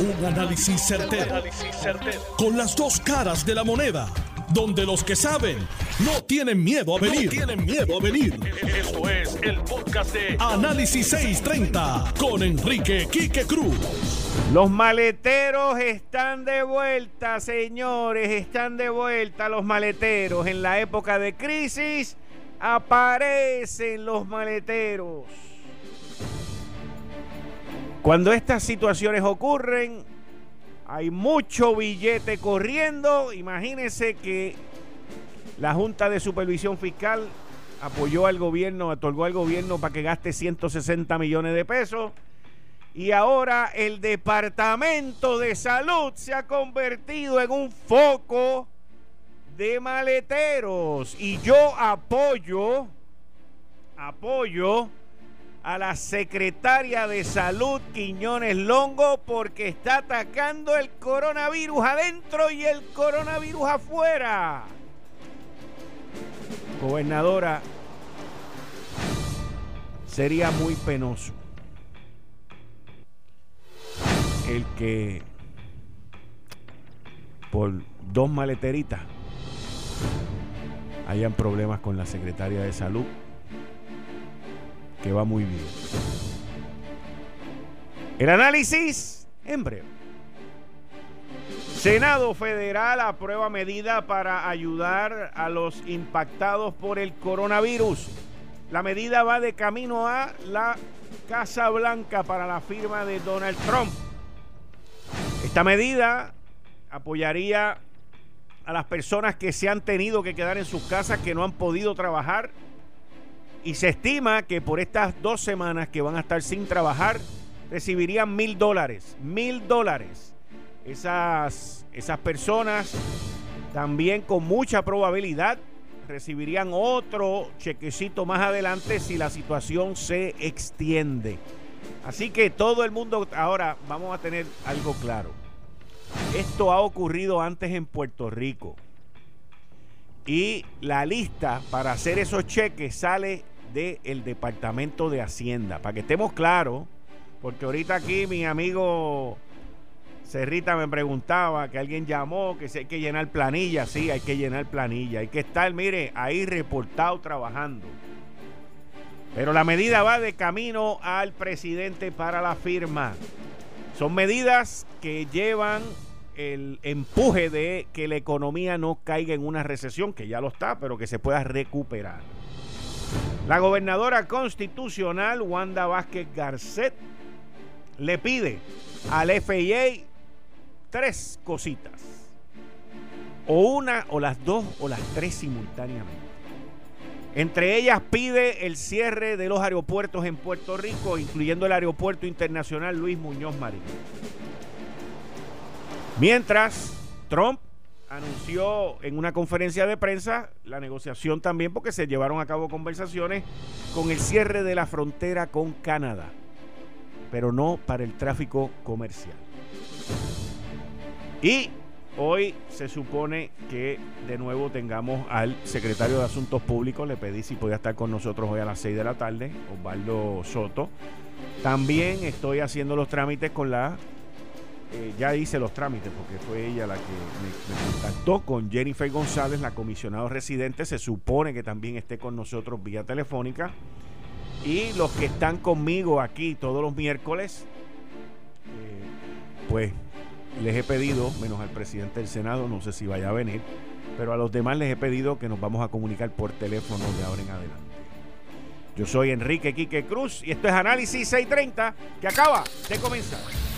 Un análisis certero, Con las dos caras de la moneda. Donde los que saben no tienen miedo a venir. tienen miedo a venir. Esto es el podcast de Análisis 630 con Enrique Quique Cruz. Los maleteros están de vuelta, señores. Están de vuelta los maleteros. En la época de crisis aparecen los maleteros. Cuando estas situaciones ocurren, hay mucho billete corriendo. Imagínense que la Junta de Supervisión Fiscal apoyó al gobierno, otorgó al gobierno para que gaste 160 millones de pesos. Y ahora el Departamento de Salud se ha convertido en un foco de maleteros. Y yo apoyo, apoyo a la secretaria de Salud Quiñones Longo porque está atacando el coronavirus adentro y el coronavirus afuera. Gobernadora, sería muy penoso el que por dos maleteritas hayan problemas con la secretaria de salud que va muy bien. El análisis en breve. Senado Federal aprueba medida para ayudar a los impactados por el coronavirus. La medida va de camino a la Casa Blanca para la firma de Donald Trump. Esta medida apoyaría a las personas que se han tenido que quedar en sus casas, que no han podido trabajar y se estima que por estas dos semanas que van a estar sin trabajar, recibirían mil dólares. Mil dólares. Esas, esas personas también con mucha probabilidad recibirían otro chequecito más adelante si la situación se extiende. Así que todo el mundo, ahora vamos a tener algo claro. Esto ha ocurrido antes en Puerto Rico. Y la lista para hacer esos cheques sale del Departamento de Hacienda. Para que estemos claros, porque ahorita aquí mi amigo Cerrita me preguntaba que alguien llamó, que si hay que llenar planilla. Sí, hay que llenar planilla. Hay que estar, mire, ahí reportado trabajando. Pero la medida va de camino al presidente para la firma. Son medidas que llevan el empuje de que la economía no caiga en una recesión, que ya lo está, pero que se pueda recuperar. La gobernadora constitucional, Wanda Vázquez Garcet, le pide al FIA tres cositas. O una, o las dos, o las tres simultáneamente. Entre ellas pide el cierre de los aeropuertos en Puerto Rico, incluyendo el Aeropuerto Internacional Luis Muñoz Marín. Mientras, Trump anunció en una conferencia de prensa la negociación también porque se llevaron a cabo conversaciones con el cierre de la frontera con Canadá, pero no para el tráfico comercial. Y hoy se supone que de nuevo tengamos al secretario de Asuntos Públicos, le pedí si podía estar con nosotros hoy a las 6 de la tarde, Osvaldo Soto. También estoy haciendo los trámites con la eh, ya hice los trámites porque fue ella la que me, contactó con Jennifer González, la comisionada residente. Se supone que también esté con nosotros vía telefónica. Y los que están conmigo aquí todos los miércoles, eh, pues les he pedido, menos al presidente del Senado, no sé si vaya a venir, pero a los demás les he pedido que nos vamos a comunicar por teléfono de ahora en adelante. Yo soy Enrique Quique Cruz y esto es Análisis 630 que acaba de comenzar.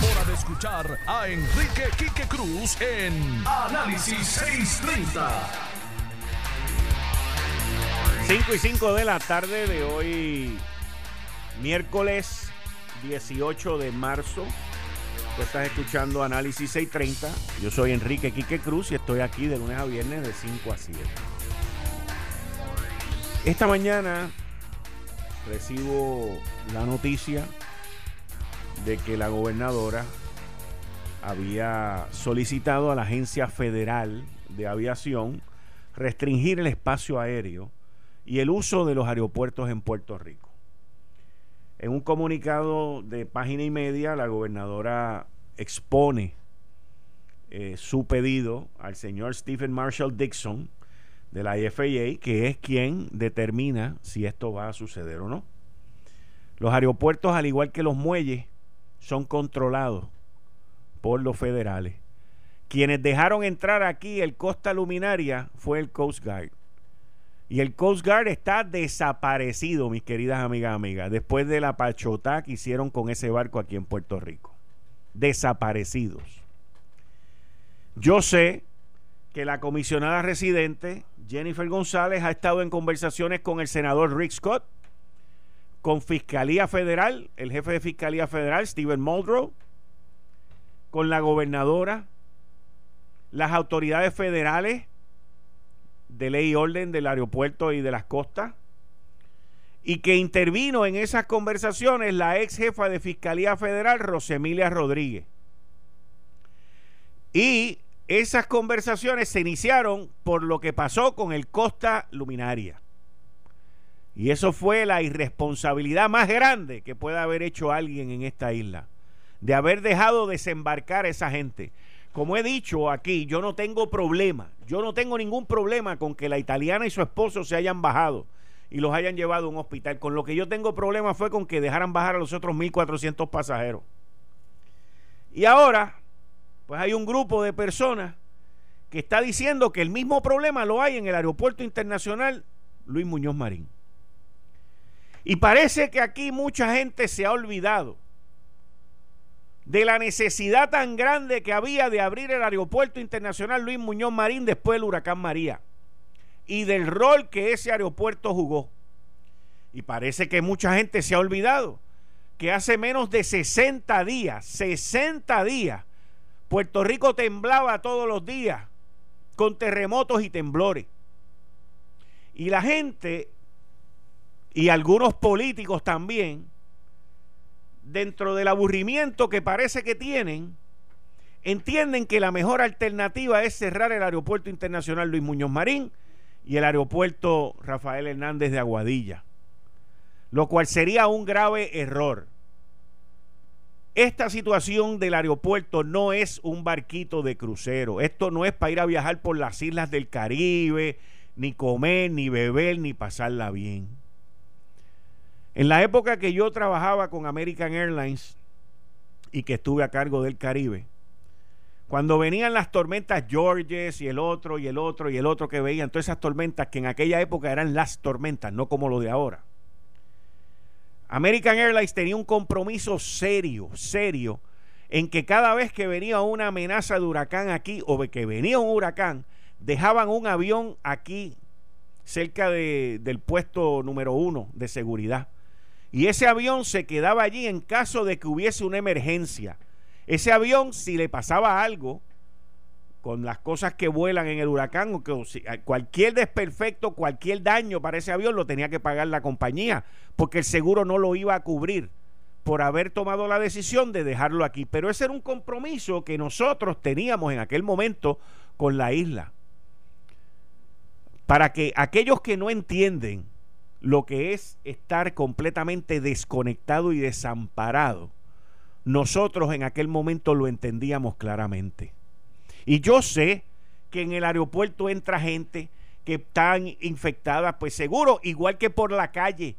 hora de escuchar a Enrique Quique Cruz en Análisis 630. 5 y 5 de la tarde de hoy, miércoles 18 de marzo Tú estás escuchando Análisis 630. Yo soy Enrique Quique Cruz y estoy aquí de lunes a viernes de 5 a 7. Esta mañana recibo la noticia de que la gobernadora había solicitado a la Agencia Federal de Aviación restringir el espacio aéreo y el uso de los aeropuertos en Puerto Rico. En un comunicado de página y media, la gobernadora expone eh, su pedido al señor Stephen Marshall Dixon de la FAA, que es quien determina si esto va a suceder o no. Los aeropuertos, al igual que los muelles, son controlados por los federales. Quienes dejaron entrar aquí el Costa Luminaria fue el Coast Guard. Y el Coast Guard está desaparecido, mis queridas amigas amigas, después de la pachotá que hicieron con ese barco aquí en Puerto Rico. Desaparecidos. Yo sé que la comisionada residente, Jennifer González, ha estado en conversaciones con el senador Rick Scott, con Fiscalía Federal, el jefe de Fiscalía Federal, Stephen Muldrow, con la gobernadora, las autoridades federales, de ley y orden del aeropuerto y de las costas y que intervino en esas conversaciones la ex jefa de Fiscalía Federal, Rosemilia Rodríguez. Y esas conversaciones se iniciaron por lo que pasó con el Costa Luminaria. Y eso fue la irresponsabilidad más grande que pueda haber hecho alguien en esta isla, de haber dejado desembarcar a esa gente. Como he dicho aquí, yo no tengo problema, yo no tengo ningún problema con que la italiana y su esposo se hayan bajado y los hayan llevado a un hospital. Con lo que yo tengo problema fue con que dejaran bajar a los otros 1.400 pasajeros. Y ahora, pues hay un grupo de personas que está diciendo que el mismo problema lo hay en el aeropuerto internacional Luis Muñoz Marín. Y parece que aquí mucha gente se ha olvidado de la necesidad tan grande que había de abrir el aeropuerto internacional Luis Muñoz Marín después del huracán María y del rol que ese aeropuerto jugó. Y parece que mucha gente se ha olvidado que hace menos de 60 días, 60 días, Puerto Rico temblaba todos los días con terremotos y temblores. Y la gente y algunos políticos también dentro del aburrimiento que parece que tienen, entienden que la mejor alternativa es cerrar el aeropuerto internacional Luis Muñoz Marín y el aeropuerto Rafael Hernández de Aguadilla, lo cual sería un grave error. Esta situación del aeropuerto no es un barquito de crucero, esto no es para ir a viajar por las islas del Caribe, ni comer, ni beber, ni pasarla bien. En la época que yo trabajaba con American Airlines y que estuve a cargo del Caribe, cuando venían las tormentas Georges y el otro y el otro y el otro que veían, todas esas tormentas que en aquella época eran las tormentas, no como lo de ahora. American Airlines tenía un compromiso serio, serio, en que cada vez que venía una amenaza de huracán aquí o que venía un huracán, dejaban un avión aquí cerca del puesto número uno de seguridad y ese avión se quedaba allí en caso de que hubiese una emergencia. Ese avión, si le pasaba algo, con las cosas que vuelan en el huracán, o cualquier desperfecto, cualquier daño para ese avión lo tenía que pagar la compañía, porque el seguro no lo iba a cubrir por haber tomado la decisión de dejarlo aquí. Pero ese era un compromiso que nosotros teníamos en aquel momento con la isla. Para que aquellos que no entienden lo que es estar completamente desconectado y desamparado, nosotros en aquel momento lo entendíamos claramente. Y yo sé que en el aeropuerto entra gente que está infectada, pues seguro, igual que por la calle,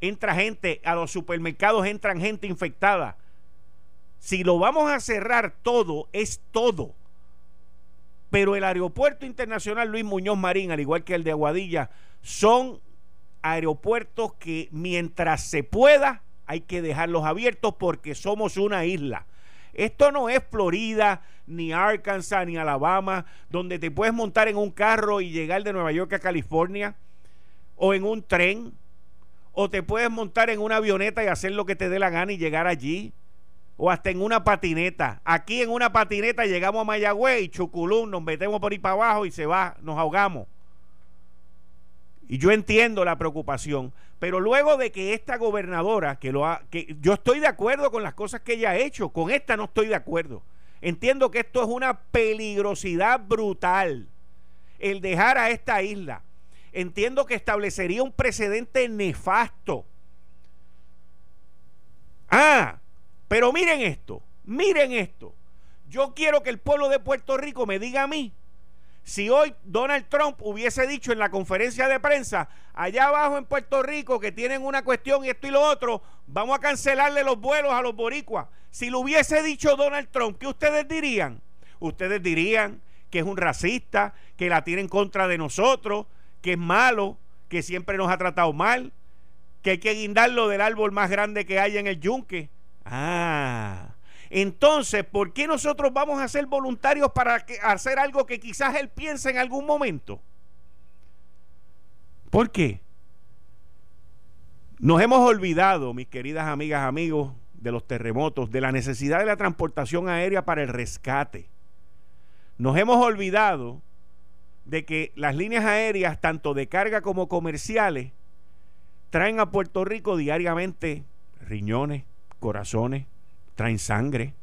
entra gente, a los supermercados entran gente infectada. Si lo vamos a cerrar todo, es todo. Pero el aeropuerto internacional Luis Muñoz Marín, al igual que el de Aguadilla, son aeropuertos que mientras se pueda hay que dejarlos abiertos porque somos una isla. Esto no es Florida, ni Arkansas, ni Alabama, donde te puedes montar en un carro y llegar de Nueva York a California, o en un tren, o te puedes montar en una avioneta y hacer lo que te dé la gana y llegar allí. o hasta en una patineta. Aquí en una patineta llegamos a Mayagüez y Chuculún, nos metemos por ahí para abajo y se va, nos ahogamos. Y yo entiendo la preocupación, pero luego de que esta gobernadora, que lo ha, que yo estoy de acuerdo con las cosas que ella ha hecho, con esta no estoy de acuerdo. Entiendo que esto es una peligrosidad brutal, el dejar a esta isla. Entiendo que establecería un precedente nefasto. Ah, pero miren esto, miren esto. Yo quiero que el pueblo de Puerto Rico me diga a mí si hoy Donald Trump hubiese dicho en la conferencia de prensa, allá abajo en Puerto Rico, que tienen una cuestión y esto y lo otro, vamos a cancelarle los vuelos a los boricuas. Si lo hubiese dicho Donald Trump, ¿qué ustedes dirían? Ustedes dirían que es un racista, que la tiene en contra de nosotros, que es malo, que siempre nos ha tratado mal, que hay que guindarlo del árbol más grande que haya en el yunque. Ah, entonces, ¿por qué nosotros vamos a ser voluntarios para hacer algo que quizás él piense en algún momento? ¿Por qué? Nos hemos olvidado, mis queridas amigas, amigos, de los terremotos, de la necesidad de la transportación aérea para el rescate. Nos hemos olvidado de que las líneas aéreas, tanto de carga como comerciales, traen a Puerto Rico diariamente riñones, corazones, traen sangre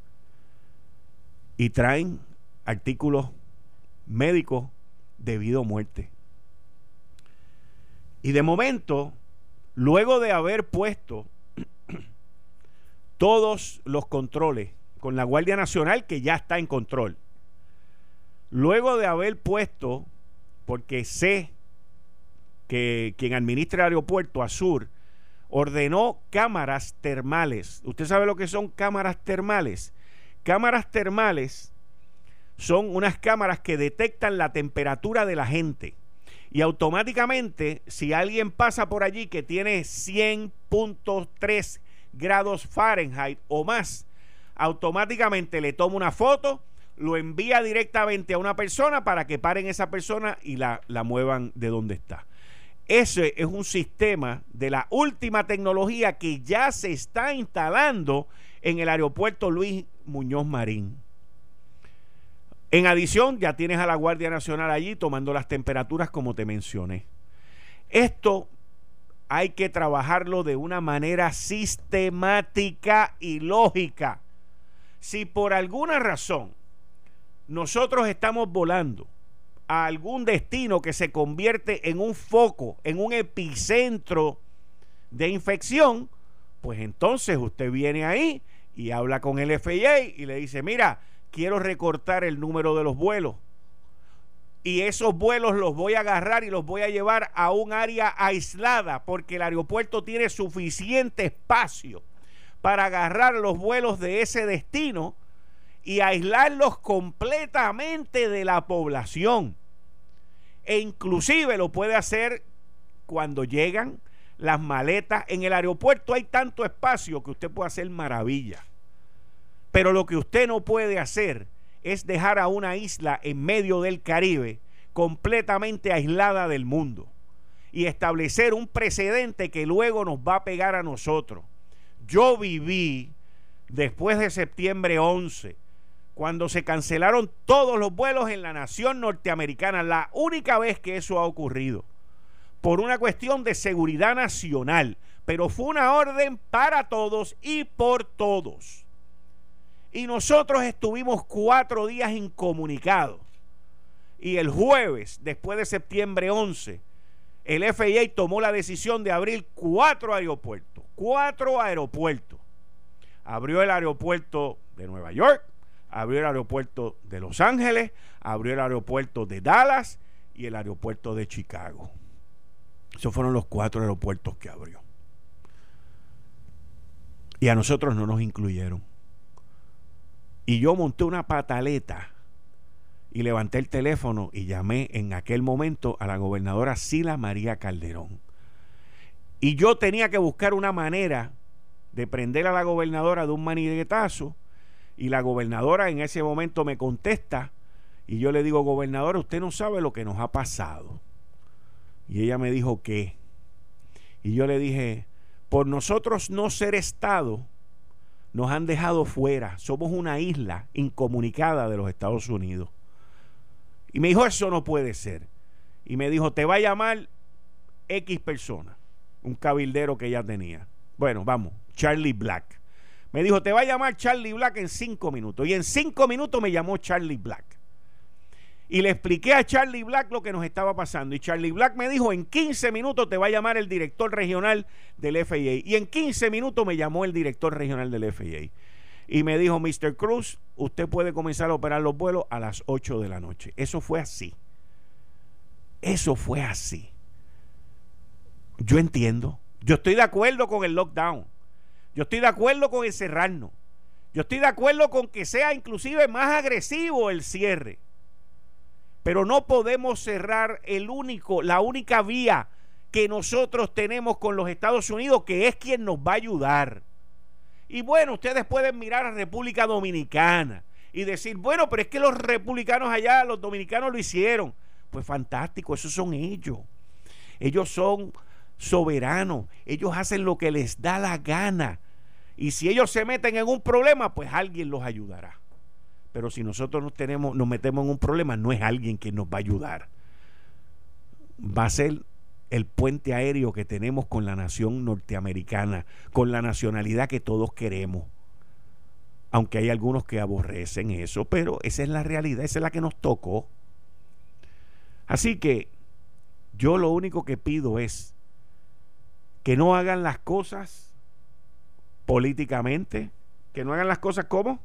y traen artículos médicos debido a muerte. Y de momento, luego de haber puesto todos los controles con la Guardia Nacional, que ya está en control, luego de haber puesto, porque sé que quien administra el aeropuerto, Azur, ordenó cámaras termales. ¿Usted sabe lo que son cámaras termales? Cámaras termales son unas cámaras que detectan la temperatura de la gente. Y automáticamente, si alguien pasa por allí que tiene 100.3 grados Fahrenheit o más, automáticamente le toma una foto, lo envía directamente a una persona para que paren esa persona y la, la muevan de donde está. Ese es un sistema de la última tecnología que ya se está instalando en el aeropuerto Luis Muñoz Marín. En adición, ya tienes a la Guardia Nacional allí tomando las temperaturas como te mencioné. Esto hay que trabajarlo de una manera sistemática y lógica. Si por alguna razón nosotros estamos volando a algún destino que se convierte en un foco, en un epicentro de infección, pues entonces usted viene ahí y habla con el FIA y le dice, mira, quiero recortar el número de los vuelos. Y esos vuelos los voy a agarrar y los voy a llevar a un área aislada porque el aeropuerto tiene suficiente espacio para agarrar los vuelos de ese destino y aislarlos completamente de la población. E inclusive lo puede hacer cuando llegan las maletas. En el aeropuerto hay tanto espacio que usted puede hacer maravilla. Pero lo que usted no puede hacer es dejar a una isla en medio del Caribe completamente aislada del mundo y establecer un precedente que luego nos va a pegar a nosotros. Yo viví después de septiembre 11 cuando se cancelaron todos los vuelos en la nación norteamericana, la única vez que eso ha ocurrido, por una cuestión de seguridad nacional, pero fue una orden para todos y por todos. Y nosotros estuvimos cuatro días incomunicados. Y el jueves, después de septiembre 11, el FIA tomó la decisión de abrir cuatro aeropuertos. Cuatro aeropuertos. Abrió el aeropuerto de Nueva York, abrió el aeropuerto de Los Ángeles, abrió el aeropuerto de Dallas y el aeropuerto de Chicago. Esos fueron los cuatro aeropuertos que abrió. Y a nosotros no nos incluyeron. Y yo monté una pataleta y levanté el teléfono y llamé en aquel momento a la gobernadora Sila María Calderón. Y yo tenía que buscar una manera de prender a la gobernadora de un maniguetazo y la gobernadora en ese momento me contesta y yo le digo, gobernadora, usted no sabe lo que nos ha pasado. Y ella me dijo, ¿qué? Y yo le dije, por nosotros no ser Estado, nos han dejado fuera. Somos una isla incomunicada de los Estados Unidos. Y me dijo, eso no puede ser. Y me dijo, te va a llamar X persona, un cabildero que ya tenía. Bueno, vamos, Charlie Black. Me dijo, te va a llamar Charlie Black en cinco minutos. Y en cinco minutos me llamó Charlie Black. Y le expliqué a Charlie Black lo que nos estaba pasando. Y Charlie Black me dijo, en 15 minutos te va a llamar el director regional del FAA. Y en 15 minutos me llamó el director regional del FAA. Y me dijo, Mr. Cruz, usted puede comenzar a operar los vuelos a las 8 de la noche. Eso fue así. Eso fue así. Yo entiendo. Yo estoy de acuerdo con el lockdown. Yo estoy de acuerdo con encerrarnos. Yo estoy de acuerdo con que sea inclusive más agresivo el cierre. Pero no podemos cerrar el único, la única vía que nosotros tenemos con los Estados Unidos, que es quien nos va a ayudar. Y bueno, ustedes pueden mirar a República Dominicana y decir, bueno, pero es que los republicanos allá, los dominicanos lo hicieron. Pues fantástico, esos son ellos. Ellos son soberanos, ellos hacen lo que les da la gana. Y si ellos se meten en un problema, pues alguien los ayudará. Pero si nosotros nos, tenemos, metemos en un problema, no es alguien que nos va a ayudar. Va a ser el puente aéreo que tenemos con la nación norteamericana, con la nacionalidad que todos queremos. Aunque hay algunos que aborrecen eso, pero esa es la realidad, esa es la que nos tocó. Así que yo lo único que pido es que no hagan las cosas políticamente, que no hagan las cosas como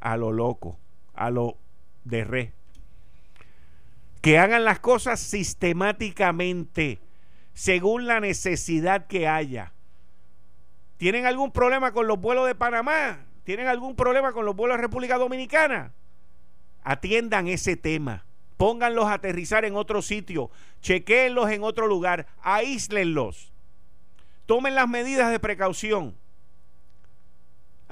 a lo loco, a lo de re. Que hagan las cosas sistemáticamente, según la necesidad que haya. ¿Tienen algún problema con los vuelos de Panamá? ¿Tienen algún problema con los vuelos de República Dominicana? Atiendan ese tema. Pónganlos a aterrizar en otro sitio. Chequéenlos en otro lugar. Aíslenlos. Tomen las medidas de precaución.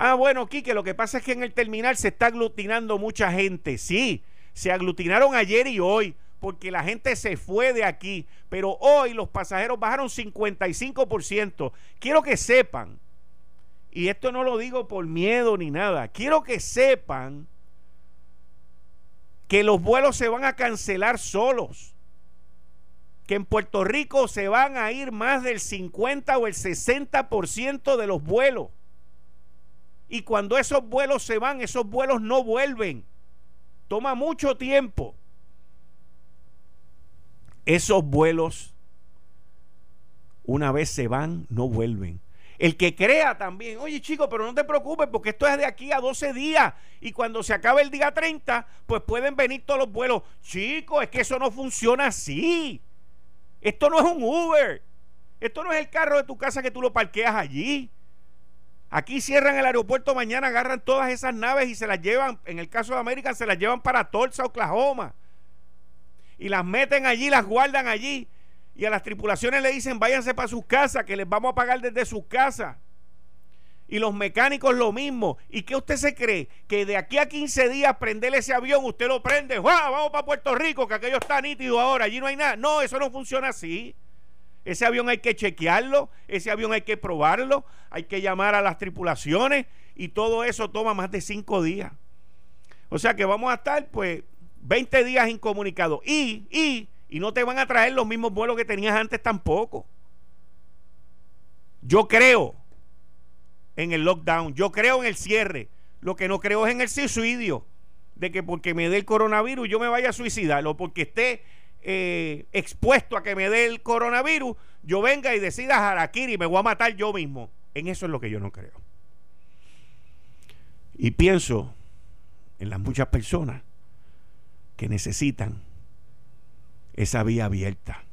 Ah, bueno, Quique, lo que pasa es que en el terminal se está aglutinando mucha gente. Sí, se aglutinaron ayer y hoy porque la gente se fue de aquí, pero hoy los pasajeros bajaron 55%. Quiero que sepan, y esto no lo digo por miedo ni nada, quiero que sepan que los vuelos se van a cancelar solos, que en Puerto Rico se van a ir más del 50 o el 60% de los vuelos y cuando esos vuelos se van, esos vuelos no vuelven. Toma mucho tiempo. Esos vuelos, una vez se van, no vuelven. El que crea también, oye chico, pero no te preocupes porque esto es de aquí a 12 días y cuando se acabe el día 30, pues pueden venir todos los vuelos. Chico, es que eso no funciona así. Esto no es un Uber. Esto no es el carro de tu casa que tú lo parqueas allí. Aquí cierran el aeropuerto mañana, agarran todas esas naves y se las llevan, en el caso de América, se las llevan para Tulsa, Oklahoma. Y las meten allí, las guardan allí. Y a las tripulaciones le dicen, váyanse para sus casas, que les vamos a pagar desde sus casas. Y los mecánicos lo mismo. ¿Y qué usted se cree? Que de aquí a 15 días prender ese avión, usted lo prende, vamos para Puerto Rico, que aquello está nítido ahora, allí no hay nada. No, eso no funciona así. Ese avión hay que chequearlo, ese avión hay que probarlo, hay que llamar a las tripulaciones y todo eso toma más de cinco días. O sea que vamos a estar pues 20 días incomunicados y, y, y no te van a traer los mismos vuelos que tenías antes tampoco. Yo creo en el lockdown, yo creo en el cierre, lo que no creo es en el suicidio, de que porque me dé el coronavirus yo me vaya a suicidar o porque esté eh, expuesto a que me dé el coronavirus, yo venga y decida Harakiri me voy a matar yo mismo. En eso es lo que yo no creo. Y pienso en las muchas personas que necesitan esa vía abierta.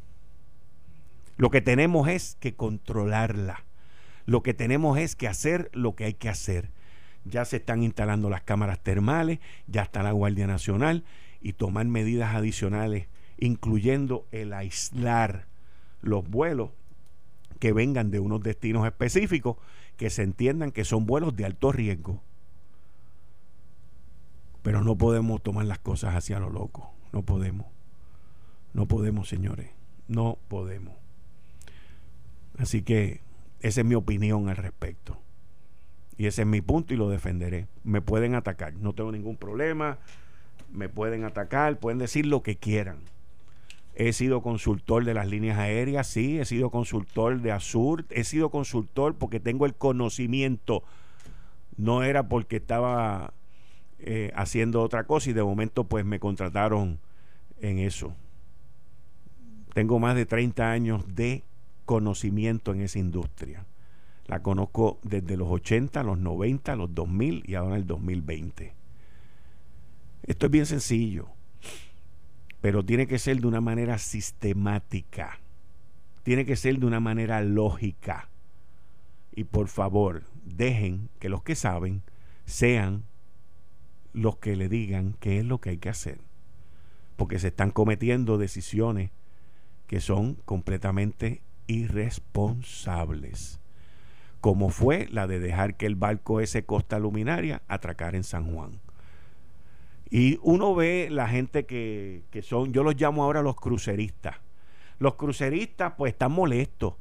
Lo que tenemos es que controlarla. Lo que tenemos es que hacer lo que hay que hacer. Ya se están instalando las cámaras termales, ya está la Guardia Nacional y tomar medidas adicionales incluyendo el aislar los vuelos que vengan de unos destinos específicos que se entiendan que son vuelos de alto riesgo. Pero no podemos tomar las cosas hacia lo loco. No podemos. No podemos, señores. No podemos. Así que esa es mi opinión al respecto. Y ese es mi punto y lo defenderé. Me pueden atacar, no tengo ningún problema. Me pueden atacar, pueden decir lo que quieran. He sido consultor de las líneas aéreas, sí, he sido consultor de Azur, he sido consultor porque tengo el conocimiento. No era porque estaba eh, haciendo otra cosa y de momento pues me contrataron en eso. Tengo más de 30 años de conocimiento en esa industria. La conozco desde los 80, los 90, los 2000 y ahora el 2020. Esto es bien sencillo, pero tiene que ser de una manera sistemática. Tiene que ser de una manera lógica. Y por favor, dejen que los que saben sean los que le digan qué es lo que hay que hacer. Porque se están cometiendo decisiones que son completamente irresponsables como fue la de dejar que el barco ese Costa Luminaria atracar en San Juan. Y uno ve la gente que, que son, yo los llamo ahora los cruceristas. Los cruceristas pues están molestos,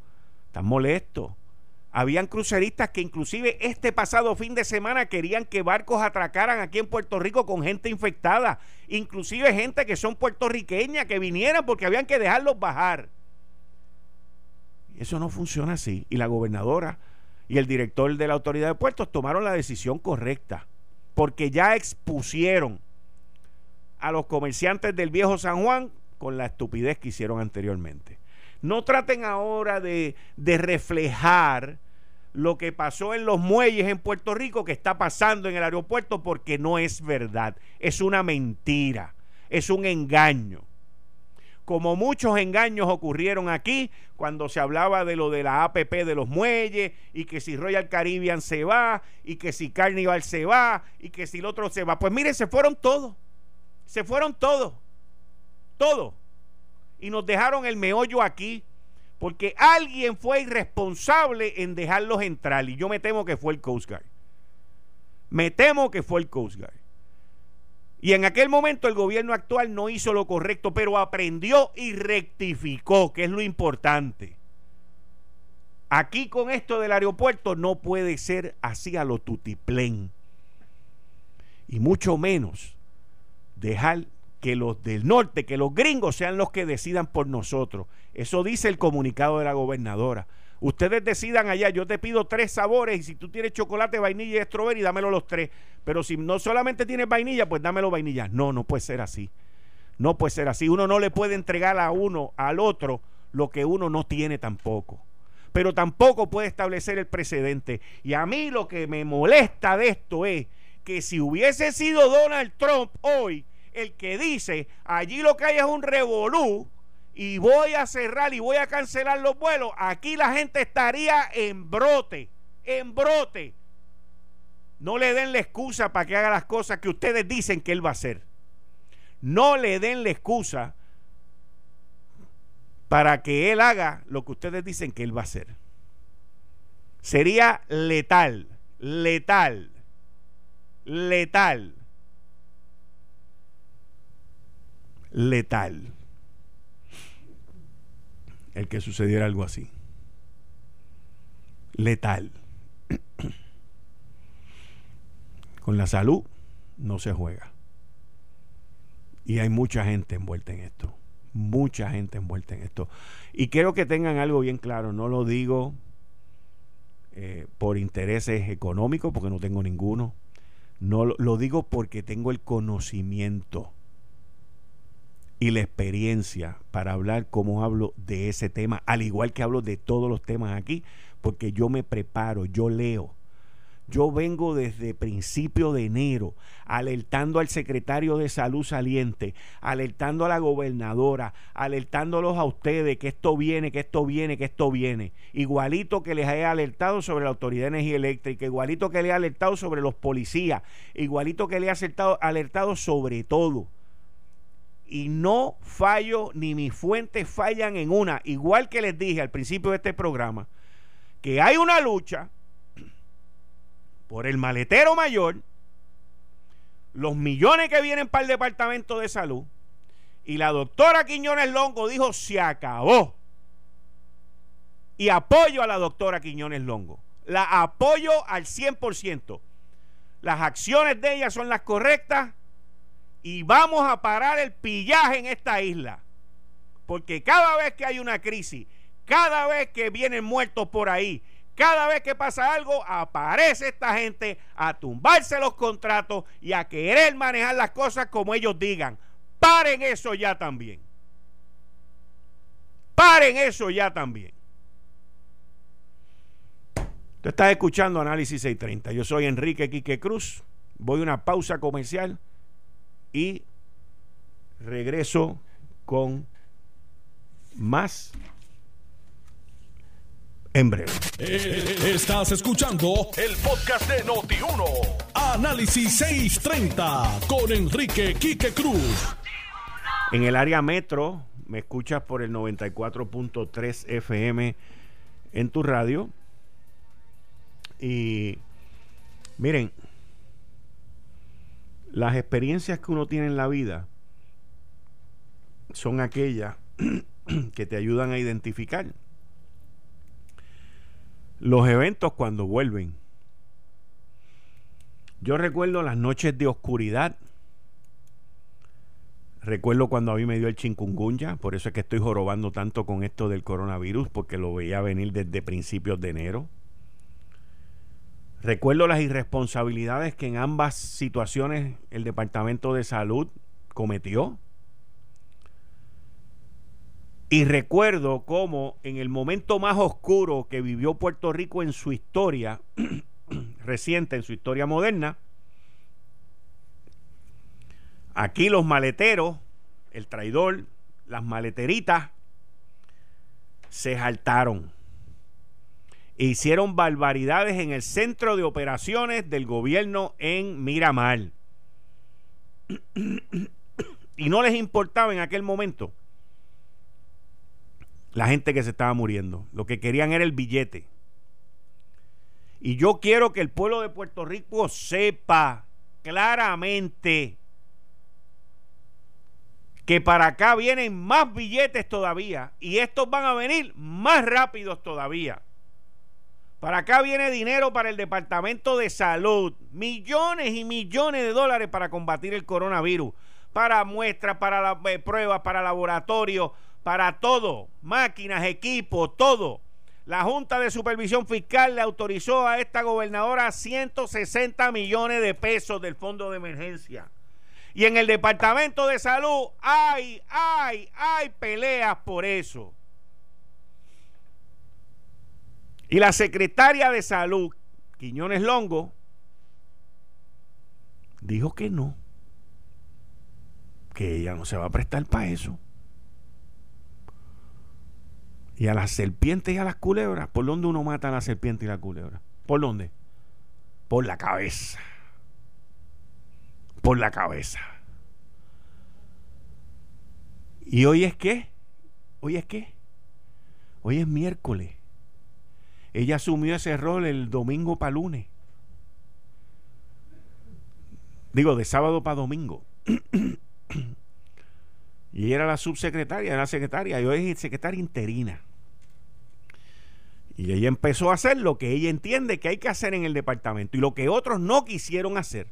están molestos. Habían cruceristas que inclusive este pasado fin de semana querían que barcos atracaran aquí en Puerto Rico con gente infectada. Inclusive gente que son puertorriqueñas que vinieran porque habían que dejarlos bajar. Eso no funciona así. Y la gobernadora y el director de la autoridad de puertos tomaron la decisión correcta, porque ya expusieron a los comerciantes del viejo San Juan con la estupidez que hicieron anteriormente. No traten ahora de, de reflejar lo que pasó en los muelles en Puerto Rico que está pasando en el aeropuerto porque no es verdad, es una mentira, es un engaño como muchos engaños ocurrieron aquí cuando se hablaba de lo de la APP de los muelles y que si Royal Caribbean se va y que si Carnival se va y que si el otro se va. Pues mire, se fueron todos. Se fueron todos. Todos. Y nos dejaron el meollo aquí porque alguien fue irresponsable en dejarlos entrar y yo me temo que fue el Coast Guard. Me temo que fue el Coast Guard. Y en aquel momento el gobierno actual no hizo lo correcto, pero aprendió y rectificó, que es lo importante. Aquí con esto del aeropuerto no puede ser así a lo tutiplén. Y mucho menos dejar que los del norte, que los gringos sean los que decidan por nosotros. Eso dice el comunicado de la gobernadora. Ustedes decidan allá, yo te pido tres sabores y si tú tienes chocolate, vainilla y strawberry, dámelo los tres. Pero si no solamente tienes vainilla, pues dámelo vainilla. No, no puede ser así. No puede ser así. Uno no le puede entregar a uno, al otro, lo que uno no tiene tampoco. Pero tampoco puede establecer el precedente. Y a mí lo que me molesta de esto es que si hubiese sido Donald Trump hoy el que dice, allí lo que hay es un revolú, y voy a cerrar y voy a cancelar los vuelos, aquí la gente estaría en brote, en brote. No le den la excusa para que haga las cosas que ustedes dicen que él va a hacer. No le den la excusa para que él haga lo que ustedes dicen que él va a hacer. Sería letal, letal, letal, letal el que sucediera algo así. Letal. Con la salud no se juega. Y hay mucha gente envuelta en esto. Mucha gente envuelta en esto. Y quiero que tengan algo bien claro. No lo digo eh, por intereses económicos, porque no tengo ninguno. No lo digo porque tengo el conocimiento y la experiencia para hablar como hablo de ese tema, al igual que hablo de todos los temas aquí, porque yo me preparo, yo leo. Yo vengo desde principio de enero alertando al secretario de salud saliente, alertando a la gobernadora, alertándolos a ustedes que esto viene, que esto viene, que esto viene. Igualito que les he alertado sobre la Autoridad de Energía Eléctrica, igualito que les he alertado sobre los policías, igualito que les he alertado sobre todo y no fallo ni mis fuentes fallan en una, igual que les dije al principio de este programa, que hay una lucha por el maletero mayor, los millones que vienen para el Departamento de Salud, y la doctora Quiñones Longo dijo, se acabó. Y apoyo a la doctora Quiñones Longo. la apoyo al 100%. Las acciones de ella son las correctas y vamos a parar el pillaje en esta isla. Porque cada vez que hay una crisis, cada vez que vienen muertos por ahí, cada vez que pasa algo, aparece esta gente a tumbarse los contratos y a querer manejar las cosas como ellos digan. Paren eso ya también. Paren eso ya también. Tú estás escuchando Análisis 630. Yo soy Enrique Quique Cruz. Voy a una pausa comercial y regreso con más en breve. Eh, estás escuchando el podcast de Noti1. Análisis 630 con Enrique Quique Cruz. En el área metro, me escuchas por el 94.3 FM en tu radio. Y miren, las experiencias que uno tiene en la vida son aquellas que te ayudan a identificar los eventos cuando vuelven. Yo recuerdo las noches de oscuridad. Recuerdo cuando a mí me dio el chikungunya, por eso es que estoy jorobando tanto con esto del coronavirus, porque lo veía venir desde principios de enero. Recuerdo las irresponsabilidades que en ambas situaciones el Departamento de Salud cometió. Y recuerdo cómo en el momento más oscuro que vivió Puerto Rico en su historia reciente, en su historia moderna, aquí los maleteros, el traidor, las maleteritas, se saltaron e hicieron barbaridades en el centro de operaciones del gobierno en Miramar. y no les importaba en aquel momento la gente que se estaba muriendo. Lo que querían era el billete. Y yo quiero que el pueblo de Puerto Rico sepa claramente que para acá vienen más billetes todavía y estos van a venir más rápidos todavía. Para acá viene dinero para el Departamento de Salud, millones y millones de dólares para combatir el coronavirus, para muestras, para eh, pruebas, para laboratorios, para todo, máquinas, equipos, todo. La Junta de Supervisión Fiscal le autorizó a esta gobernadora 160 millones de pesos del fondo de emergencia. Y en el Departamento de Salud hay, hay, hay peleas por eso. Y la secretaria de Salud, Quiñones Longo, dijo que no, que ella no se va a prestar para eso y a las serpientes y a las culebras. ¿Por dónde uno mata a la serpiente y la culebra? ¿Por dónde? Por la cabeza. Por la cabeza. ¿Y hoy es qué? ¿Hoy es qué? Hoy es miércoles. Ella asumió ese rol el domingo para lunes. Digo, de sábado para domingo. y era la subsecretaria, era la secretaria, y hoy es secretaria interina. Y ella empezó a hacer lo que ella entiende que hay que hacer en el departamento y lo que otros no quisieron hacer.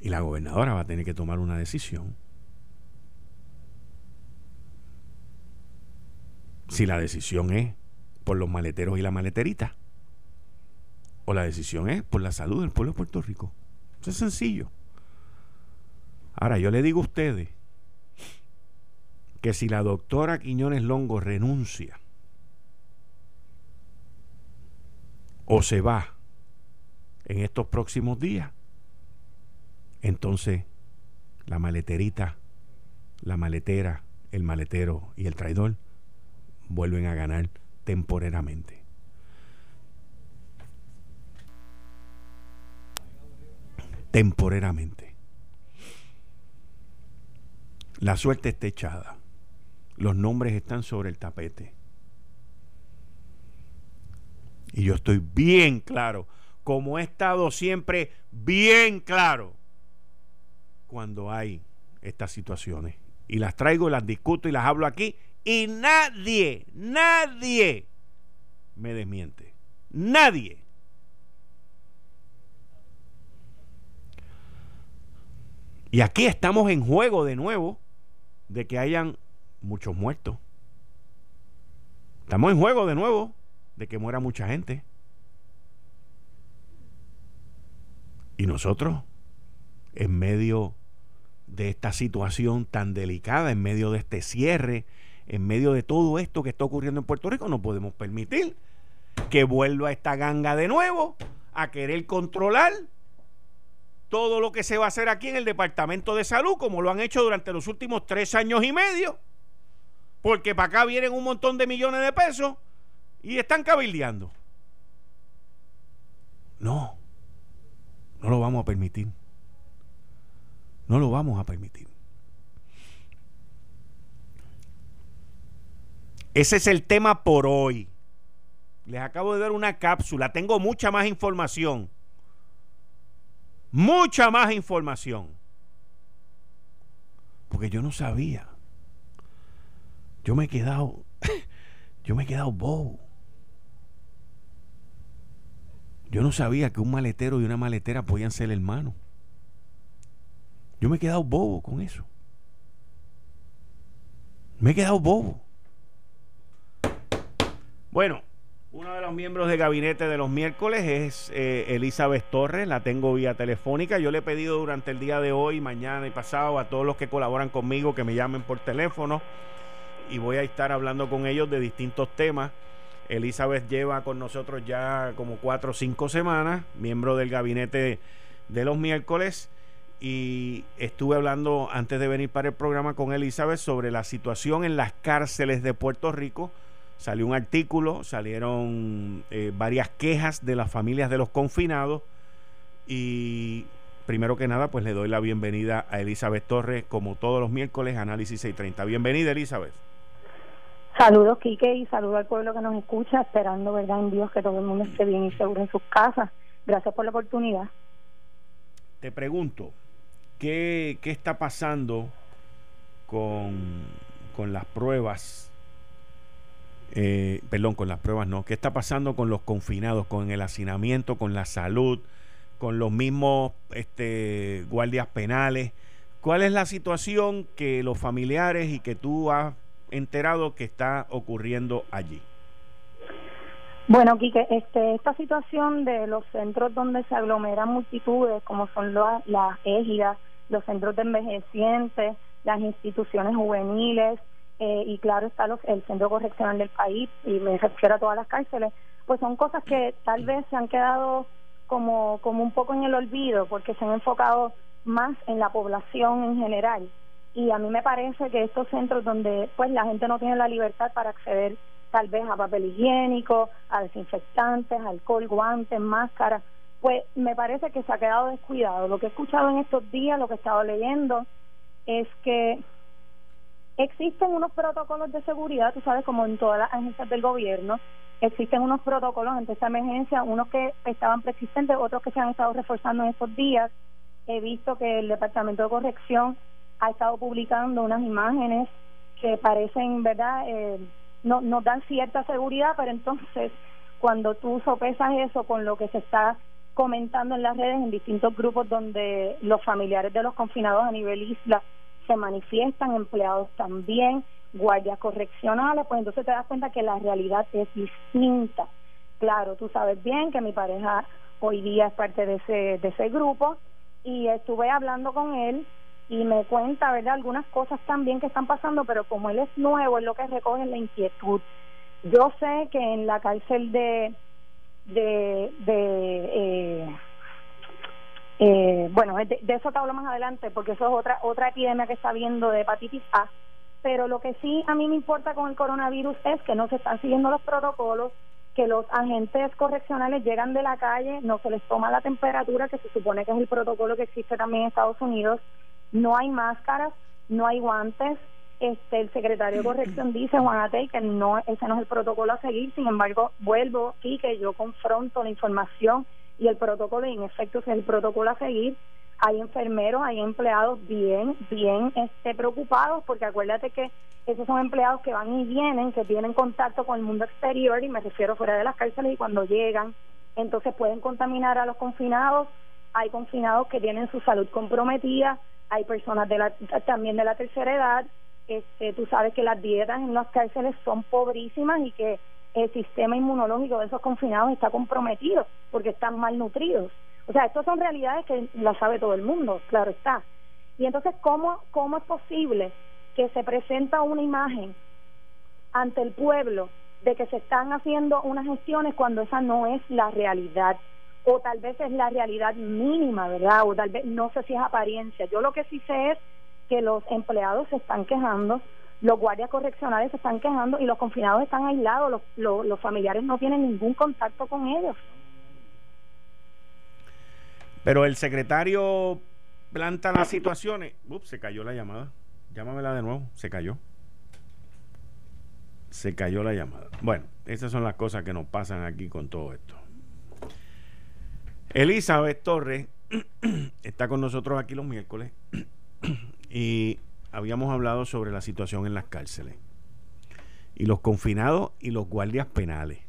Y la gobernadora va a tener que tomar una decisión. Si la decisión es por los maleteros y la maleterita. O la decisión es por la salud del pueblo de Puerto Rico. Eso es sencillo. Ahora, yo le digo a ustedes que si la doctora Quiñones Longo renuncia o se va en estos próximos días, entonces la maleterita, la maletera, el maletero y el traidor vuelven a ganar temporeramente. Temporeramente. La suerte está echada. Los nombres están sobre el tapete. Y yo estoy bien claro, como he estado siempre bien claro, cuando hay estas situaciones. Y las traigo, las discuto y las hablo aquí. Y nadie, nadie me desmiente. Nadie. Y aquí estamos en juego de nuevo de que hayan muchos muertos. Estamos en juego de nuevo de que muera mucha gente. Y nosotros, en medio de esta situación tan delicada, en medio de este cierre, en medio de todo esto que está ocurriendo en Puerto Rico, no podemos permitir que vuelva esta ganga de nuevo a querer controlar todo lo que se va a hacer aquí en el Departamento de Salud, como lo han hecho durante los últimos tres años y medio, porque para acá vienen un montón de millones de pesos y están cabildeando. No, no lo vamos a permitir. No lo vamos a permitir. Ese es el tema por hoy. Les acabo de dar una cápsula. Tengo mucha más información. Mucha más información. Porque yo no sabía. Yo me he quedado. Yo me he quedado bobo. Yo no sabía que un maletero y una maletera podían ser hermanos. Yo me he quedado bobo con eso. Me he quedado bobo. Bueno, uno de los miembros de gabinete de los miércoles es eh, Elizabeth Torres, la tengo vía telefónica. Yo le he pedido durante el día de hoy, mañana y pasado a todos los que colaboran conmigo que me llamen por teléfono y voy a estar hablando con ellos de distintos temas. Elizabeth lleva con nosotros ya como cuatro o cinco semanas, miembro del gabinete de los miércoles y estuve hablando antes de venir para el programa con Elizabeth sobre la situación en las cárceles de Puerto Rico. Salió un artículo, salieron eh, varias quejas de las familias de los confinados y primero que nada pues le doy la bienvenida a Elizabeth Torres como todos los miércoles, análisis 630. Bienvenida Elizabeth. Saludos Quique y saludos al pueblo que nos escucha, esperando verdad en Dios que todo el mundo esté bien y seguro en sus casas. Gracias por la oportunidad. Te pregunto, ¿Qué, está pasando con, con las pruebas? Eh, perdón, con las pruebas no. ¿Qué está pasando con los confinados, con el hacinamiento, con la salud, con los mismos este, guardias penales? ¿Cuál es la situación que los familiares y que tú has enterado que está ocurriendo allí? Bueno, Quique, este, esta situación de los centros donde se aglomeran multitudes, como son las, égidas, los centros de envejecientes, las instituciones juveniles eh, y claro está los, el centro correccional del país y me refiero a todas las cárceles, pues son cosas que tal vez se han quedado como, como un poco en el olvido porque se han enfocado más en la población en general y a mí me parece que estos centros donde pues la gente no tiene la libertad para acceder tal vez a papel higiénico, a desinfectantes, alcohol, guantes, máscaras, pues me parece que se ha quedado descuidado. Lo que he escuchado en estos días, lo que he estado leyendo, es que existen unos protocolos de seguridad, tú sabes, como en todas las agencias del gobierno, existen unos protocolos ante esta emergencia, unos que estaban persistentes, otros que se han estado reforzando en estos días. He visto que el Departamento de Corrección ha estado publicando unas imágenes que parecen, ¿verdad?, eh, no, dan cierta seguridad, pero entonces cuando tú sopesas eso con lo que se está comentando en las redes en distintos grupos donde los familiares de los confinados a nivel isla se manifiestan, empleados también, guardias correccionales, pues entonces te das cuenta que la realidad es distinta. Claro, tú sabes bien que mi pareja hoy día es parte de ese, de ese grupo y estuve hablando con él y me cuenta, ¿verdad?, algunas cosas también que están pasando, pero como él es nuevo, es lo que recoge la inquietud. Yo sé que en la cárcel de de, de eh, eh, bueno, de, eso te hablo más adelante porque eso es otra otra epidemia que está viendo de hepatitis A. Pero lo que sí a mí me importa con el coronavirus es que no se están siguiendo los protocolos, que los agentes correccionales llegan de la calle, no se les toma la temperatura, que se supone que es el protocolo que existe también en Estados Unidos, no hay máscaras, no hay guantes, este el secretario de corrección dice Juan Atey que no ese no es el protocolo a seguir. Sin embargo vuelvo aquí que yo confronto la información y el protocolo en efecto es el protocolo a seguir hay enfermeros, hay empleados bien, bien este, preocupados, porque acuérdate que esos son empleados que van y vienen, que tienen contacto con el mundo exterior, y me refiero fuera de las cárceles, y cuando llegan, entonces pueden contaminar a los confinados. Hay confinados que tienen su salud comprometida, hay personas de la, también de la tercera edad. Este, tú sabes que las dietas en las cárceles son pobrísimas y que el sistema inmunológico de esos confinados está comprometido porque están malnutridos. O sea, estas son realidades que las sabe todo el mundo, claro está. Y entonces, ¿cómo, cómo es posible que se presenta una imagen ante el pueblo de que se están haciendo unas gestiones cuando esa no es la realidad? O tal vez es la realidad mínima, ¿verdad? O tal vez, no sé si es apariencia. Yo lo que sí sé es que los empleados se están quejando, los guardias correccionales se están quejando y los confinados están aislados, los, los familiares no tienen ningún contacto con ellos. Pero el secretario planta las situaciones. Ups, se cayó la llamada. Llámamela de nuevo. Se cayó. Se cayó la llamada. Bueno, esas son las cosas que nos pasan aquí con todo esto. Elizabeth Torres está con nosotros aquí los miércoles y habíamos hablado sobre la situación en las cárceles y los confinados y los guardias penales.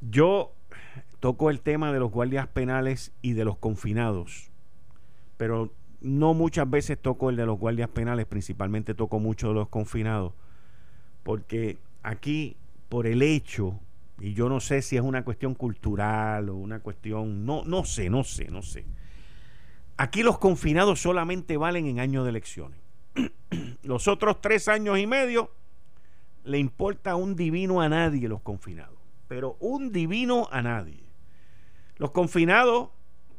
Yo toco el tema de los guardias penales y de los confinados, pero no muchas veces toco el de los guardias penales, principalmente toco mucho de los confinados, porque aquí, por el hecho, y yo no sé si es una cuestión cultural o una cuestión, no, no sé, no sé, no sé. Aquí los confinados solamente valen en años de elecciones. los otros tres años y medio le importa un divino a nadie los confinados, pero un divino a nadie. Los confinados,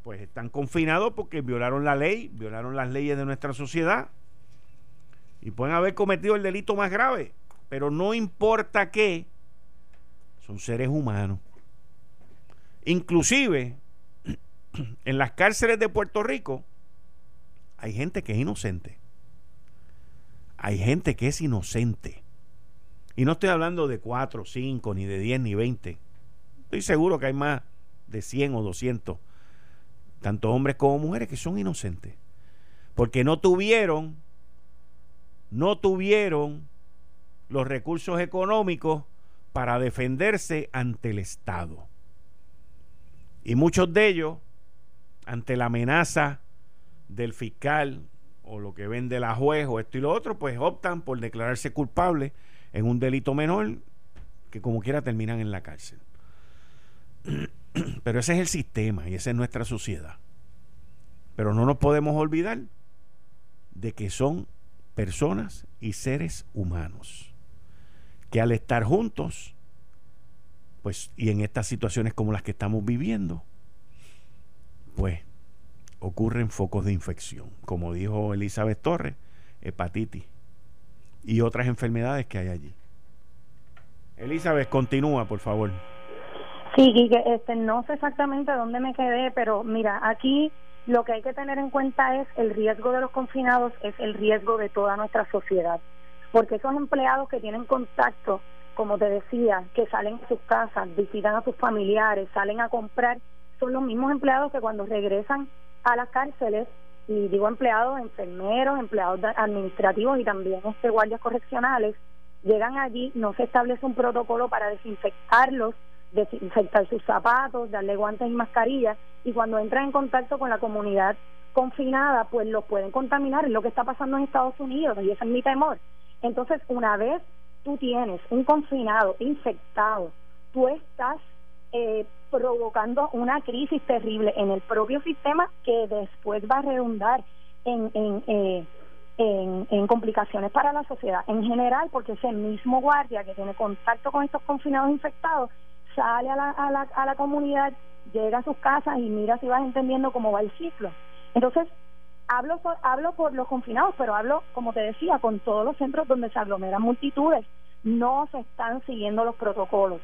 pues están confinados porque violaron la ley, violaron las leyes de nuestra sociedad y pueden haber cometido el delito más grave, pero no importa qué, son seres humanos. Inclusive, en las cárceles de Puerto Rico hay gente que es inocente. Hay gente que es inocente. Y no estoy hablando de 4, 5, ni de 10, ni 20. Estoy seguro que hay más de 100 o 200, tanto hombres como mujeres, que son inocentes. Porque no tuvieron, no tuvieron los recursos económicos para defenderse ante el Estado. Y muchos de ellos, ante la amenaza del fiscal o lo que vende la juez o esto y lo otro, pues optan por declararse culpables en un delito menor que como quiera terminan en la cárcel. Pero ese es el sistema y esa es nuestra sociedad. Pero no nos podemos olvidar de que son personas y seres humanos que al estar juntos, pues, y en estas situaciones como las que estamos viviendo, pues ocurren focos de infección, como dijo Elizabeth Torres, hepatitis y otras enfermedades que hay allí. Elizabeth, continúa, por favor. Sí, este, no sé exactamente dónde me quedé, pero mira, aquí lo que hay que tener en cuenta es el riesgo de los confinados, es el riesgo de toda nuestra sociedad, porque esos empleados que tienen contacto, como te decía, que salen a sus casas, visitan a sus familiares, salen a comprar, son los mismos empleados que cuando regresan a las cárceles, y digo empleados, enfermeros, empleados administrativos y también este guardias correccionales, llegan allí, no se establece un protocolo para desinfectarlos desinfectar sus zapatos, darle guantes y mascarillas, y cuando entran en contacto con la comunidad confinada, pues los pueden contaminar, es lo que está pasando en Estados Unidos, y ese es mi temor. Entonces, una vez tú tienes un confinado infectado, tú estás eh, provocando una crisis terrible en el propio sistema que después va a redundar en, en, eh, en, en, complicaciones para la sociedad en general, porque ese mismo guardia que tiene contacto con estos confinados infectados sale a la, a la, a la comunidad, llega a sus casas y mira si vas entendiendo cómo va el ciclo. Entonces, hablo, hablo por los confinados, pero hablo, como te decía, con todos los centros donde se aglomeran multitudes. No se están siguiendo los protocolos.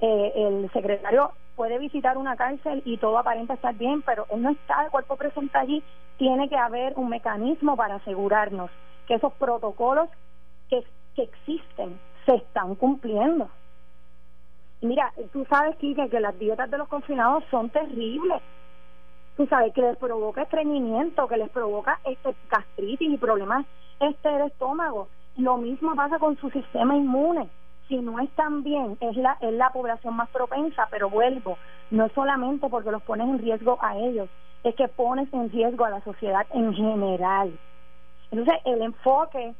Eh, el secretario puede visitar una cárcel y todo aparenta estar bien, pero él no está, el cuerpo presente allí. Tiene que haber un mecanismo para asegurarnos que esos protocolos que, que existen se están cumpliendo. Mira, tú sabes, Kike, que las dietas de los confinados son terribles. tú sabes, que les provoca estreñimiento, que les provoca este gastritis y problemas este de estómago. Lo mismo pasa con su sistema inmune. Si no están bien, es la, es la población más propensa, pero vuelvo, no es solamente porque los pones en riesgo a ellos, es que pones en riesgo a la sociedad en general. Entonces, el enfoque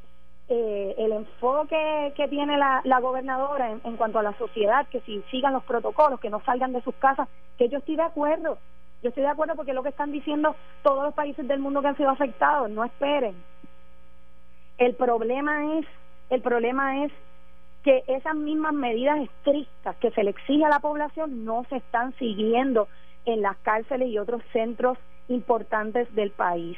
eh, el enfoque que tiene la, la gobernadora en, en, cuanto a la sociedad, que si sigan los protocolos, que no salgan de sus casas, que yo estoy de acuerdo. Yo estoy de acuerdo porque es lo que están diciendo todos los países del mundo que han sido afectados, no esperen. El problema es, el problema es que esas mismas medidas estrictas que se le exige a la población no se están siguiendo en las cárceles y otros centros importantes del país.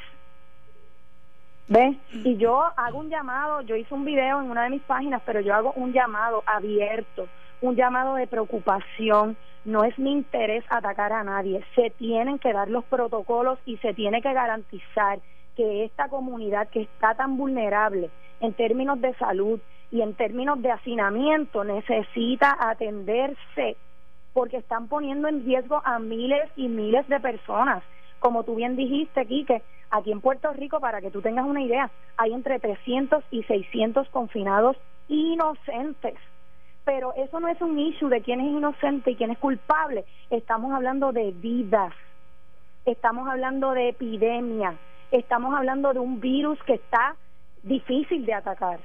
¿Ves? Y yo hago un llamado, yo hice un video en una de mis páginas, pero yo hago un llamado abierto, un llamado de preocupación. No es mi interés atacar a nadie. Se tienen que dar los protocolos y se tiene que garantizar que esta comunidad que está tan vulnerable en términos de salud y en términos de hacinamiento necesita atenderse porque están poniendo en riesgo a miles y miles de personas. Como tú bien dijiste, Quique, aquí en Puerto Rico, para que tú tengas una idea, hay entre 300 y 600 confinados inocentes. Pero eso no es un issue de quién es inocente y quién es culpable. Estamos hablando de vidas, estamos hablando de epidemia, estamos hablando de un virus que está difícil de atacar.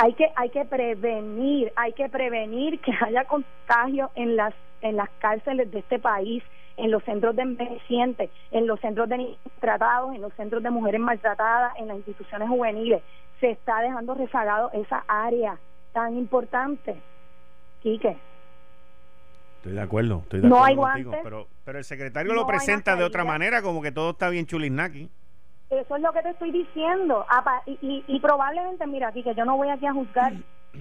Hay que hay que prevenir, hay que prevenir que haya contagio en las en las cárceles de este país en los centros de envejecientes, en los centros de niños tratados, en los centros de mujeres maltratadas, en las instituciones juveniles. Se está dejando rezagado esa área tan importante. Quique. Estoy de acuerdo, estoy de no acuerdo hay contigo, pero, pero el secretario lo presenta de otra manera, como que todo está bien chulisnaki. Eso es lo que te estoy diciendo. Y, y, y probablemente, mira, aquí que yo no voy aquí a juzgar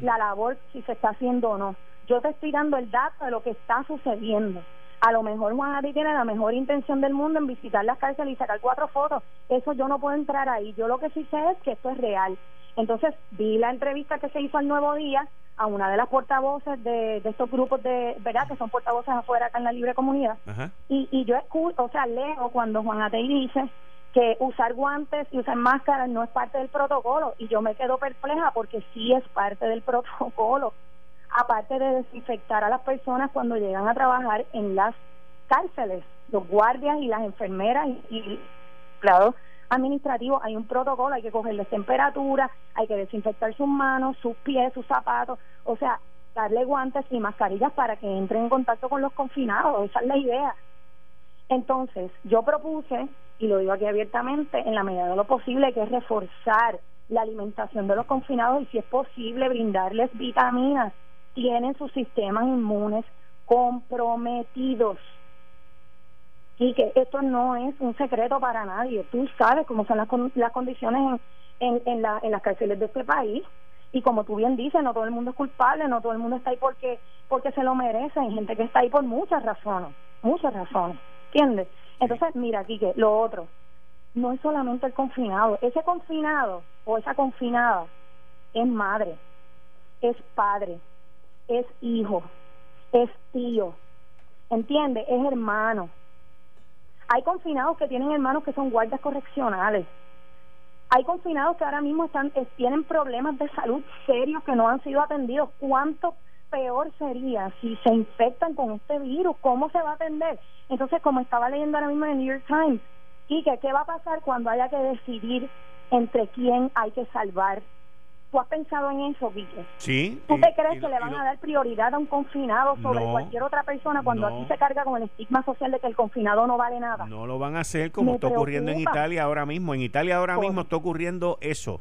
la labor si se está haciendo o no. Yo te estoy dando el dato de lo que está sucediendo. A lo mejor Juan Ati tiene la mejor intención del mundo en visitar las cárceles y sacar cuatro fotos. Eso yo no puedo entrar ahí. Yo lo que sí sé es que esto es real. Entonces vi la entrevista que se hizo al Nuevo Día a una de las portavoces de, de estos grupos de, ¿verdad? Que son portavoces afuera acá en la Libre Comunidad. Y, y yo escucho, o sea, leo cuando Juan Atei dice que usar guantes y usar máscaras no es parte del protocolo. Y yo me quedo perpleja porque sí es parte del protocolo aparte de desinfectar a las personas cuando llegan a trabajar en las cárceles, los guardias y las enfermeras y, empleados administrativos, hay un protocolo, hay que cogerles temperatura, hay que desinfectar sus manos, sus pies, sus zapatos, o sea, darle guantes y mascarillas para que entren en contacto con los confinados, esa es la idea. Entonces, yo propuse, y lo digo aquí abiertamente, en la medida de lo posible, que es reforzar la alimentación de los confinados y si es posible brindarles vitaminas tienen sus sistemas inmunes comprometidos. Y que esto no es un secreto para nadie. Tú sabes cómo son las, las condiciones en, en, la, en las cárceles de este país. Y como tú bien dices, no todo el mundo es culpable, no todo el mundo está ahí porque, porque se lo merece. Hay gente que está ahí por muchas razones, muchas razones. ¿Entiendes? Entonces, mira, que lo otro, no es solamente el confinado. Ese confinado o esa confinada es madre, es padre, es hijo, es tío, ¿entiende? Es hermano. Hay confinados que tienen hermanos que son guardias correccionales. Hay confinados que ahora mismo están tienen problemas de salud serios que no han sido atendidos. ¿Cuánto peor sería si se infectan con este virus? ¿Cómo se va a atender? Entonces, como estaba leyendo ahora mismo en el New York Times, y que qué va a pasar cuando haya que decidir entre quién hay que salvar ¿Tú has pensado en eso, Vicky? Sí. ¿Tú te crees que le van a dar prioridad a un confinado sobre cualquier otra persona cuando aquí se carga con el estigma social de que el confinado no vale nada? No lo van a hacer como está ocurriendo en Italia ahora mismo. En Italia ahora mismo está ocurriendo eso.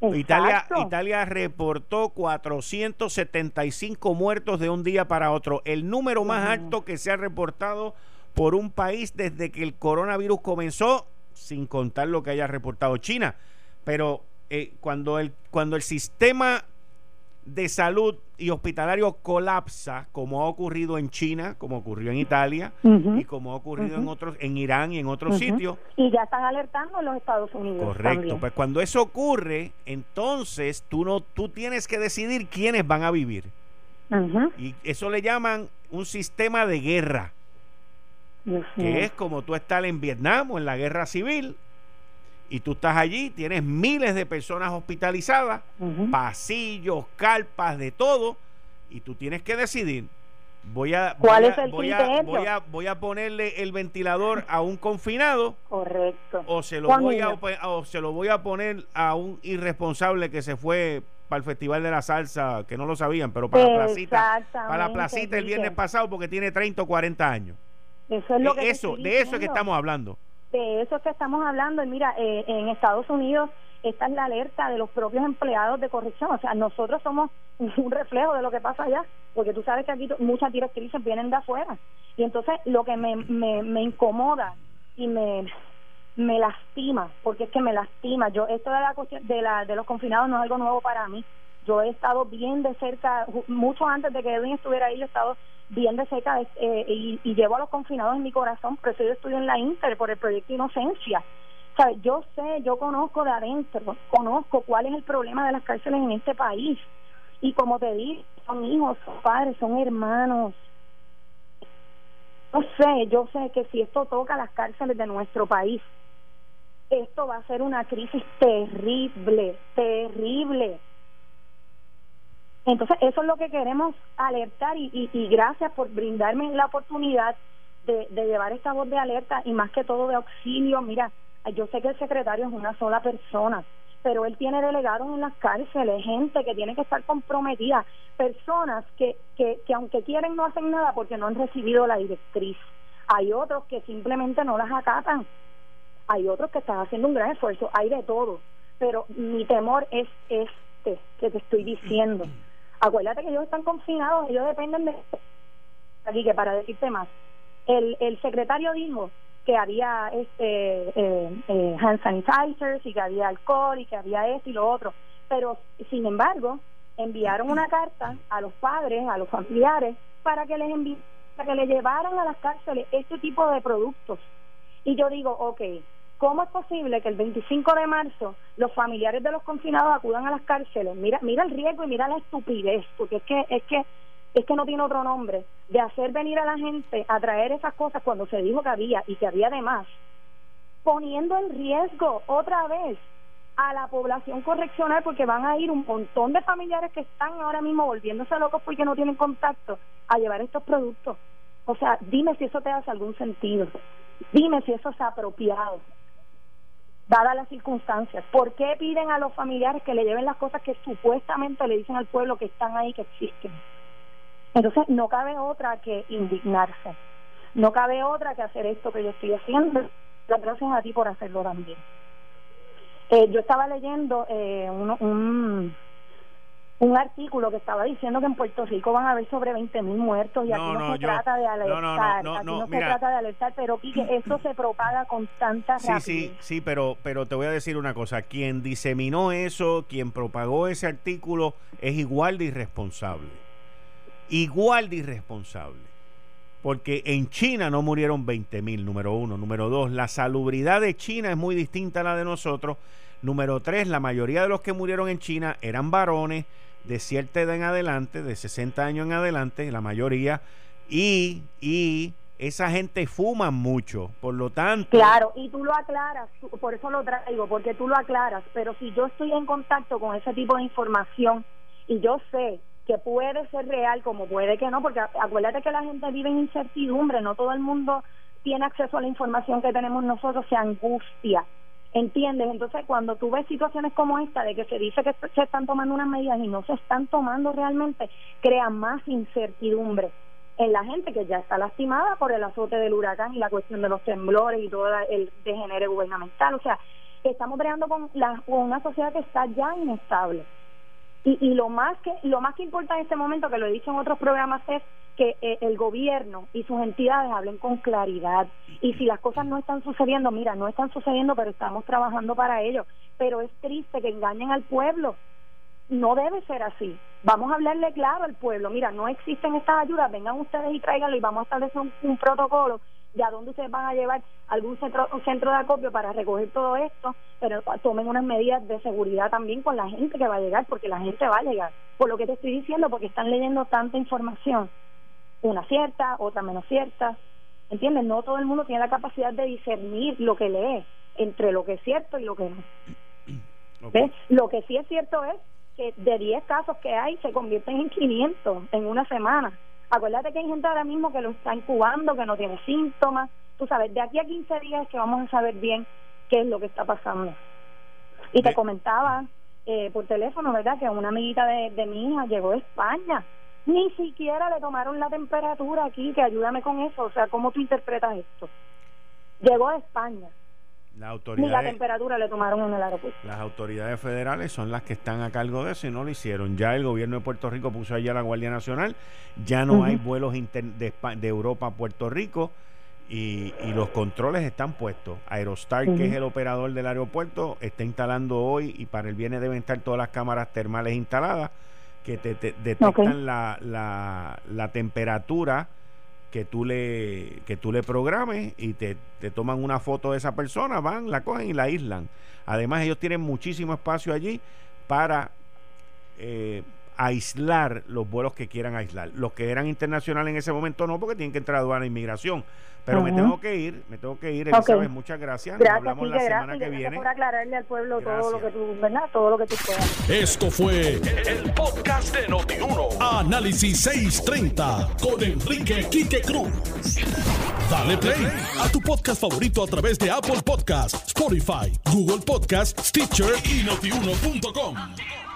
Italia, Italia reportó 475 muertos de un día para otro, el número más alto que se ha reportado por un país desde que el coronavirus comenzó, sin contar lo que haya reportado China. Pero eh, cuando, el, cuando el sistema de salud y hospitalario colapsa, como ha ocurrido en China, como ocurrió en Italia y como ha ocurrido en otros, en Irán y en otros sitios. Y ya están alertando en los Estados Unidos. Correcto. Pues cuando eso ocurre, entonces tú no, tú tienes que decidir quiénes van a vivir. Y eso le llaman un sistema de guerra. que es como tú estar en Vietnam o en la guerra civil y tú estás allí, tienes miles de personas hospitalizadas, pasillos, carpas, de todo, y tú tienes que decidir. Voy a, ¿Cuál voy es el voy a, voy a, voy a ponerle el ventilador a un confinado. Correcto. O se lo voy a o se lo voy a poner a un irresponsable que se fue para el Festival de la Salsa, que no lo sabían, pero para la placita, para la placita el viernes pasado porque tiene 30 o 40 años. Eso es lo que eso, de eso es que estamos hablando. De eso es que estamos hablando. Y mira, eh, en Estados Unidos esta es la alerta de los propios empleados de corrección. O sea, nosotros somos un reflejo de lo que pasa allá, porque tú sabes que aquí muchas directrices vienen de afuera. Y entonces lo que me, me, me incomoda y me, me lastima, porque es que me lastima. Yo esto de la de la de los confinados no es algo nuevo para mí. Yo he estado bien de cerca, mucho antes de que Edwin estuviera ahí, yo he estado bien de cerca eh, y, llevo a los confinados en mi corazón, por eso yo estudio en la Inter, por el proyecto Inocencia. Yo sé, yo conozco de adentro, conozco cuál es el problema de las cárceles en este país. Y como te digo, son hijos, son padres, son hermanos. No sé, yo sé que si esto toca las cárceles de nuestro país, esto va a ser una crisis terrible, terrible. Entonces, eso es lo que queremos alertar y, gracias por brindarme la oportunidad de, de, llevar esta voz de alerta y más que todo de auxilio. Mira, yo sé que el secretario es una sola persona, pero él tiene delegados en las cárceles, gente que tiene que estar comprometida, personas que, que, que aunque quieren no hacen nada porque no han recibido la directriz. Hay otros que simplemente no las acatan hay otros que están haciendo un gran esfuerzo, hay de todo, pero mi temor es este que te estoy diciendo. Acuérdate que ellos están confinados, ellos dependen de... Aquí que para decirte más, el, el secretario dijo que había este eh, eh, hand sanitizers y que había alcohol y que había esto y lo otro, pero sin embargo enviaron una carta a los padres, a los familiares, para que les envi para que le llevaran a las cárceles este tipo de productos. Y yo digo, ok, ¿Cómo es posible que el 25 de marzo los familiares de los confinados acudan a las cárceles? Mira, mira el riesgo y mira la estupidez, porque es que es que es que no tiene otro nombre de hacer venir a la gente a traer esas cosas cuando se dijo que había y que había además poniendo en riesgo otra vez a la población correccional porque van a ir un montón de familiares que están ahora mismo volviéndose locos porque no tienen contacto a llevar estos productos. O sea, dime si eso te hace algún sentido. Dime si eso es apropiado dadas las circunstancias. ¿Por qué piden a los familiares que le lleven las cosas que supuestamente le dicen al pueblo que están ahí, que existen? Entonces, no cabe otra que indignarse. No cabe otra que hacer esto que yo estoy haciendo. Gracias a ti por hacerlo también. Eh, yo estaba leyendo eh, un, un artículo que estaba diciendo que en Puerto Rico van a haber sobre 20 mil muertos y aquí no, se trata de alertar, aquí no se trata de alertar, pero Quique, esto se propaga con tanta rapidez. Sí, sí, sí, pero, pero te voy a decir una cosa, quien diseminó eso, quien propagó ese artículo es igual de irresponsable, igual de irresponsable. Porque en China no murieron 20 mil, número uno. Número dos, la salubridad de China es muy distinta a la de nosotros. Número tres, la mayoría de los que murieron en China eran varones de cierta edad en adelante, de 60 años en adelante, la mayoría, y, y esa gente fuma mucho, por lo tanto... Claro, y tú lo aclaras, por eso lo traigo, porque tú lo aclaras, pero si yo estoy en contacto con ese tipo de información y yo sé que puede ser real como puede que no, porque acuérdate que la gente vive en incertidumbre, no todo el mundo tiene acceso a la información que tenemos nosotros, se angustia. ¿Entiendes? Entonces, cuando tú ves situaciones como esta, de que se dice que se están tomando unas medidas y no se están tomando realmente, crea más incertidumbre en la gente que ya está lastimada por el azote del huracán y la cuestión de los temblores y todo el degenere gubernamental. O sea, estamos creando con, la, con una sociedad que está ya inestable. Y, y lo más que lo más que importa en este momento, que lo he dicho en otros programas, es que eh, el gobierno y sus entidades hablen con claridad. Y si las cosas no están sucediendo, mira, no están sucediendo, pero estamos trabajando para ello. Pero es triste que engañen al pueblo. No debe ser así. Vamos a hablarle claro al pueblo. Mira, no existen estas ayudas, vengan ustedes y tráiganlo y vamos a establecer un, protocolo de a dónde ustedes van a llevar algún centro, un centro de acopio para recoger todo esto, pero tomen unas medidas de seguridad también con la gente que va a llegar, porque la gente va a llegar. Por lo que te estoy diciendo, porque están leyendo tanta información una cierta, otra menos cierta. ¿entiendes? No todo el mundo tiene la capacidad de discernir lo que lee entre lo que es cierto y lo que no. Lo que sí es cierto es que de 10 casos que hay se convierten en 500 en una semana. Acuérdate que hay gente ahora mismo que lo está incubando, que no tiene síntomas. Tú sabes, de aquí a 15 días es que vamos a saber bien qué es lo que está pasando. Y te comentaba eh, por teléfono, ¿verdad? Que una amiguita de, de mi hija llegó de España. Ni siquiera le tomaron la temperatura aquí, que ayúdame con eso. O sea, ¿cómo tú interpretas esto? Llegó de España. Ni la temperatura le tomaron en el aeropuerto. Las autoridades federales son las que están a cargo de eso y no lo hicieron. Ya el gobierno de Puerto Rico puso allá la Guardia Nacional. Ya no hay vuelos de, de Europa a Puerto Rico y, los controles están puestos. Aerostar, que es el operador del aeropuerto, está instalando hoy y para el viernes deben estar todas las cámaras termales instaladas que te, detectan la, la, la, temperatura que tú le que tú le programes y te, te, toman una foto de esa persona, van, la cogen y la aíslan. Además ellos tienen muchísimo espacio allí para eh, aislar los vuelos que quieran aislar. Los que eran internacionales en ese momento no, porque tienen que entrar a aduana e inmigración. Pero me tengo que ir, me tengo que ir, Elizabeth, muchas gracias. gracias hablamos la semana que viene. por aclararle al pueblo todo lo que tú, ¿verdad? Todo lo que tú puedas. Esto fue el, podcast de Notiuno. Análisis 630 con Enrique Quique Cruz. Dale play a tu podcast favorito a través de Apple Podcasts, Spotify, Google Podcasts, Stitcher y notiuno.com.